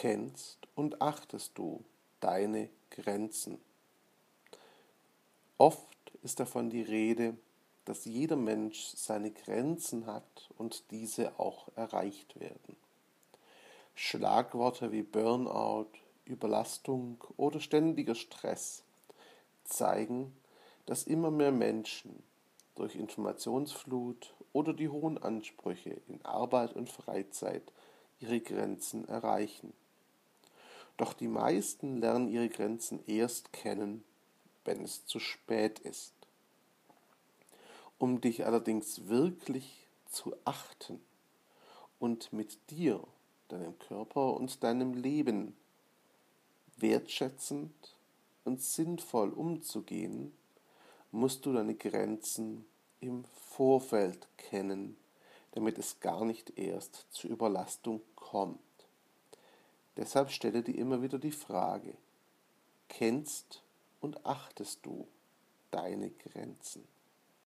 kennst und achtest du deine Grenzen. Oft ist davon die Rede, dass jeder Mensch seine Grenzen hat und diese auch erreicht werden. Schlagworte wie Burnout, Überlastung oder ständiger Stress zeigen, dass immer mehr Menschen durch Informationsflut oder die hohen Ansprüche in Arbeit und Freizeit ihre Grenzen erreichen. Doch die meisten lernen ihre Grenzen erst kennen, wenn es zu spät ist. Um dich allerdings wirklich zu achten und mit dir, deinem Körper und deinem Leben wertschätzend und sinnvoll umzugehen, musst du deine Grenzen im Vorfeld kennen, damit es gar nicht erst zur Überlastung kommt. Deshalb stelle dir immer wieder die Frage, kennst und achtest du deine Grenzen?